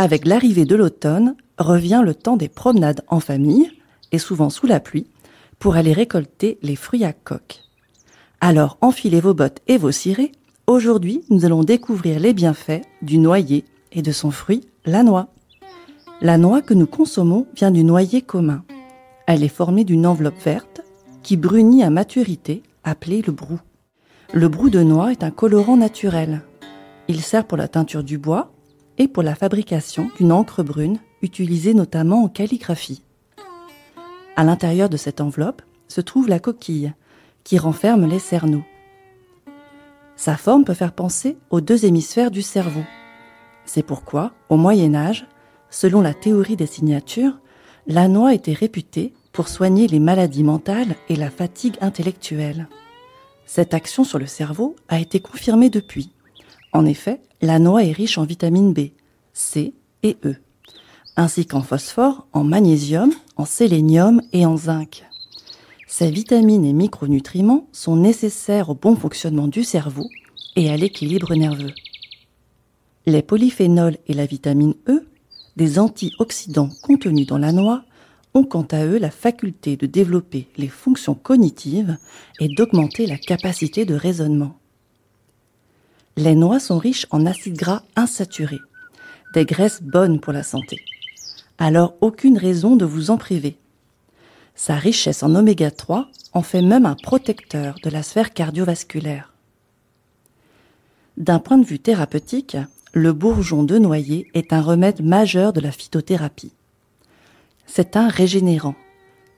Avec l'arrivée de l'automne revient le temps des promenades en famille, et souvent sous la pluie, pour aller récolter les fruits à coque. Alors enfilez vos bottes et vos cirés. Aujourd'hui, nous allons découvrir les bienfaits du noyer et de son fruit, la noix. La noix que nous consommons vient du noyer commun. Elle est formée d'une enveloppe verte qui brunit à maturité, appelée le brou. Le brou de noix est un colorant naturel. Il sert pour la teinture du bois et pour la fabrication d'une encre brune utilisée notamment en calligraphie. À l'intérieur de cette enveloppe se trouve la coquille, qui renferme les cerneaux. Sa forme peut faire penser aux deux hémisphères du cerveau. C'est pourquoi, au Moyen Âge, selon la théorie des signatures, la noix était réputée pour soigner les maladies mentales et la fatigue intellectuelle. Cette action sur le cerveau a été confirmée depuis. En effet, la noix est riche en vitamine B, C et E ainsi qu'en phosphore, en magnésium, en sélénium et en zinc. Ces vitamines et micronutriments sont nécessaires au bon fonctionnement du cerveau et à l'équilibre nerveux. Les polyphénols et la vitamine E, des antioxydants contenus dans la noix, ont quant à eux la faculté de développer les fonctions cognitives et d'augmenter la capacité de raisonnement. Les noix sont riches en acides gras insaturés, des graisses bonnes pour la santé alors aucune raison de vous en priver. Sa richesse en oméga 3 en fait même un protecteur de la sphère cardiovasculaire. D'un point de vue thérapeutique, le bourgeon de noyer est un remède majeur de la phytothérapie. C'est un régénérant.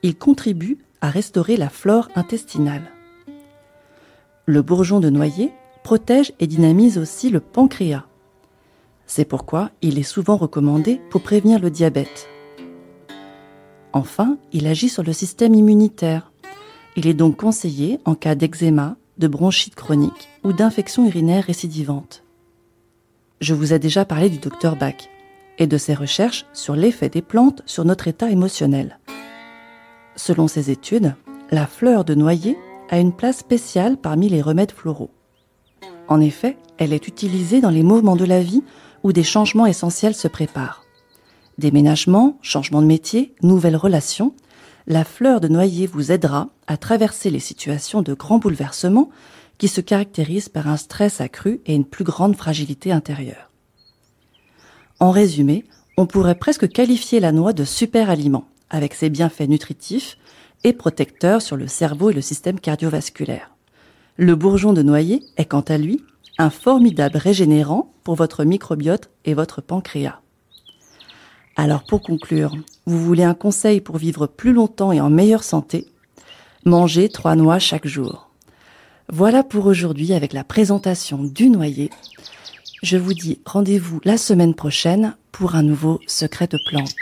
Il contribue à restaurer la flore intestinale. Le bourgeon de noyer protège et dynamise aussi le pancréas. C'est pourquoi il est souvent recommandé pour prévenir le diabète. Enfin, il agit sur le système immunitaire. Il est donc conseillé en cas d'eczéma, de bronchite chronique ou d'infection urinaire récidivante. Je vous ai déjà parlé du docteur Bach et de ses recherches sur l'effet des plantes sur notre état émotionnel. Selon ses études, la fleur de noyer a une place spéciale parmi les remèdes floraux. En effet, elle est utilisée dans les mouvements de la vie où des changements essentiels se préparent. Déménagement, changement de métier, nouvelles relations, la fleur de noyer vous aidera à traverser les situations de grands bouleversements qui se caractérisent par un stress accru et une plus grande fragilité intérieure. En résumé, on pourrait presque qualifier la noix de super aliment, avec ses bienfaits nutritifs et protecteurs sur le cerveau et le système cardiovasculaire. Le bourgeon de noyer est quant à lui un formidable régénérant pour votre microbiote et votre pancréas. Alors pour conclure, vous voulez un conseil pour vivre plus longtemps et en meilleure santé? Mangez trois noix chaque jour. Voilà pour aujourd'hui avec la présentation du noyer. Je vous dis rendez-vous la semaine prochaine pour un nouveau secret de plante.